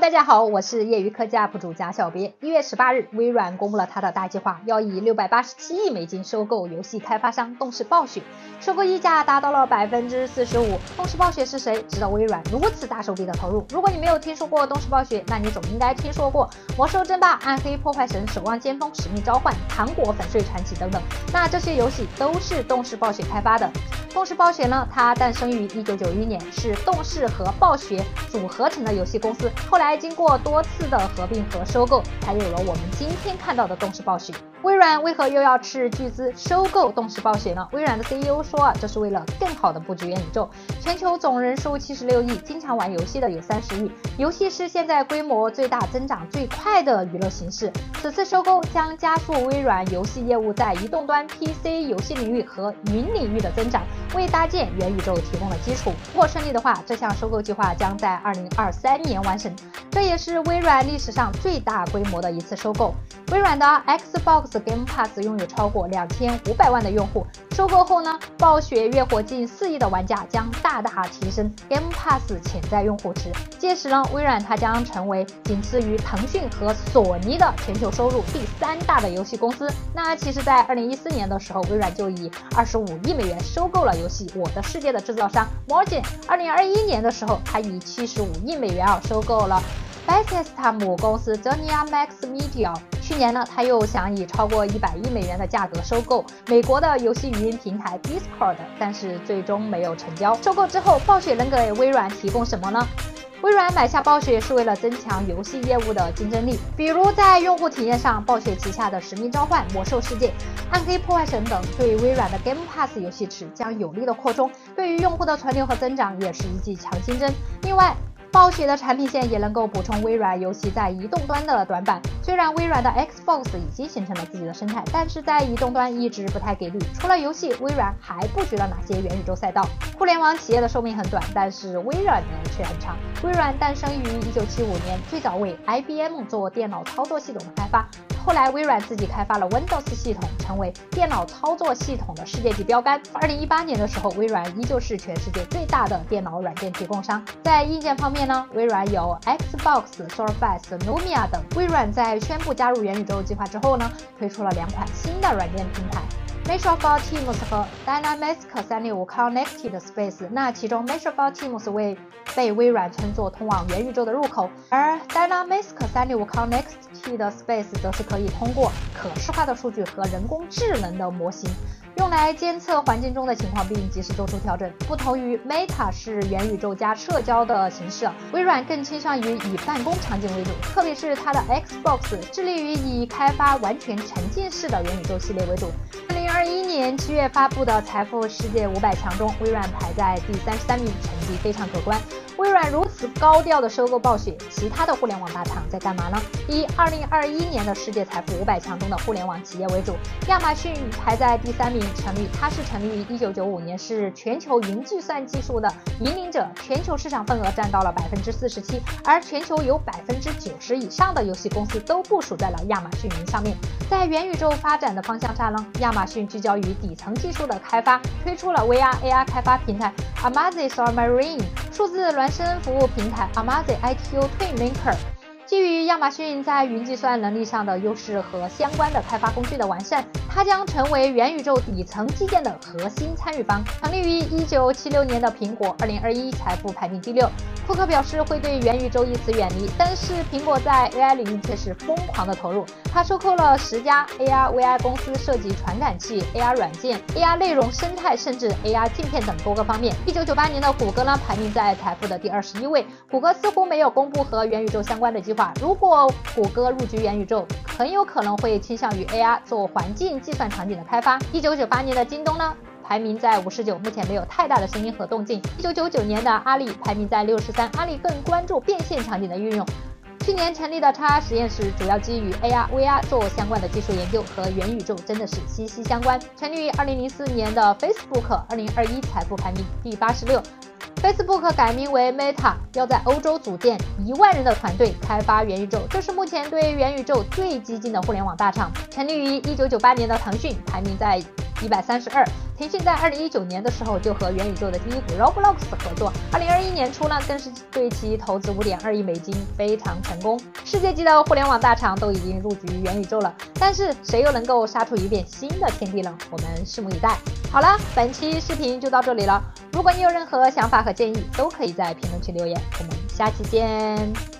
大家好，我是业余科技 UP 主贾小别。一月十八日，微软公布了它的大计划，要以六百八十七亿美金收购游戏开发商动视暴雪，收购溢价达到了百分之四十五。动视暴雪是谁？知道微软如此大手笔的投入？如果你没有听说过动视暴雪，那你总应该听说过《魔兽争霸》《暗黑破坏神》《守望先锋》《使命召唤》《糖果粉碎传奇》等等。那这些游戏都是动视暴雪开发的。动视暴雪呢，它诞生于一九九一年，是动视和暴雪组合成的游戏公司。后来经过多次的合并和收购，才有了我们今天看到的动视暴雪。微软为何又要斥巨资收购动视暴雪呢？微软的 CEO 说啊，这是为了更好的布局元宇宙。全球总人数七十六亿，经常玩游戏的有三十亿，游戏是现在规模最大、增长最快的娱乐形式。此次收购将加速微软游戏业务在移动端 PC 游戏领域和云领域的增长，为搭建元宇宙提供了基础。如果顺利的话，这项收购计划将在二零二三年完成。这也是微软历史上最大规模的一次收购。微软的 Xbox Game Pass 拥有超过两千五百万的用户。收购后呢，暴雪月活近四亿的玩家将大大提升 Game Pass 潜在用户池。届时呢，微软它将成为仅次于腾讯和索尼的全球收入第三大的游戏公司。那其实，在二零一四年的时候，微软就以二十五亿美元收购了游戏《我的世界》的制造商 Morgan。二零二一年的时候，它以七十五亿美元啊收购了。Bethesda 母公司 ZeniMax Media，去年呢，他又想以超过一百亿美元的价格收购美国的游戏语音平台 Discord，但是最终没有成交。收购之后，暴雪能给微软提供什么呢？微软买下暴雪是为了增强游戏业务的竞争力，比如在用户体验上，暴雪旗下的《使命召唤》《魔兽世界》《暗黑破坏神》等对微软的 Game Pass 游戏池将有力的扩充，对于用户的存留和增长也是一剂强心针。另外，暴雪的产品线也能够补充微软游戏在移动端的短板。虽然微软的 Xbox 已经形成了自己的生态，但是在移动端一直不太给力。除了游戏，微软还布局了哪些元宇宙赛道？互联网企业的寿命很短，但是微软呢却很长。微软诞生于1975年，最早为 IBM 做电脑操作系统的开发。后来，微软自己开发了 Windows 系统，成为电脑操作系统的世界级标杆。二零一八年的时候，微软依旧是全世界最大的电脑软件提供商。在硬件方面呢，微软有 Xbox、Surface、Lumia 等。微软在宣布加入元宇宙计划之后呢，推出了两款新的软件平台。Microsoft Teams 和 Dynamics 365 Connected Space，那其中 Microsoft Teams 为被微软称作通往元宇宙的入口，而 Dynamics 365 Connected T 的 Space 则是可以通过可视化的数据和人工智能的模型。用来监测环境中的情况，并及时做出调整。不同于 Meta 是元宇宙加社交的形式，微软更倾向于以办公场景为主，特别是它的 Xbox 致力于以开发完全沉浸式的元宇宙系列为主。二零二一年七月发布的财富世界五百强中，微软排在第三十三名，成绩非常可观。微软如此高调的收购暴雪，其他的互联网大厂在干嘛呢？以二零二一年的世界财富五百强中的互联网企业为主，亚马逊排在第三名，成立它是成立于一九九五年，是全球云计算技术的引领者，全球市场份额占到了百分之四十七，而全球有百分之九十以上的游戏公司都部署在了亚马逊云上面。在元宇宙发展的方向上呢，亚马逊聚焦于底层技术的开发，推出了 VR AR 开发平台 Amazon Marine。数字孪生服务平台 Amazon ITU Twin Maker 基于亚马逊在云计算能力上的优势和相关的开发工具的完善，它将成为元宇宙底层基建的核心参与方。成立于一九七六年的苹果二零二一财富排名第六。库克表示会对元宇宙一词远离，但是苹果在 AI 领域却是疯狂的投入。他收购了十家 AR VR 公司，涉及传感器、AR 软件、AR 内容生态，甚至 AR 镜片等多个方面。一九九八年的谷歌呢，排名在财富的第二十一位。谷歌似乎没有公布和元宇宙相关的计划。如果谷歌入局元宇宙，很有可能会倾向于 AR 做环境计算场景的开发。一九九八年的京东呢？排名在五十九，目前没有太大的声音和动静。一九九九年的阿里排名在六十三，阿里更关注变现场景的运用。去年成立的叉实验室主要基于 AR、VR 做相关的技术研究，和元宇宙真的是息息相关。成立于二零零四年的 Facebook，二零二一财富排名第八十六。Facebook 改名为 Meta，要在欧洲组建一万人的团队开发元宇宙，这是目前对元宇宙最激进的互联网大厂。成立于一九九八年的腾讯排名在一百三十二。腾讯在二零一九年的时候就和元宇宙的第一股 Roblox 合作，二零二一年初呢更是对其投资五点二亿美金，非常成功。世界级的互联网大厂都已经入局元宇宙了，但是谁又能够杀出一片新的天地呢？我们拭目以待。好了，本期视频就到这里了。如果你有任何想法和建议，都可以在评论区留言。我们下期见。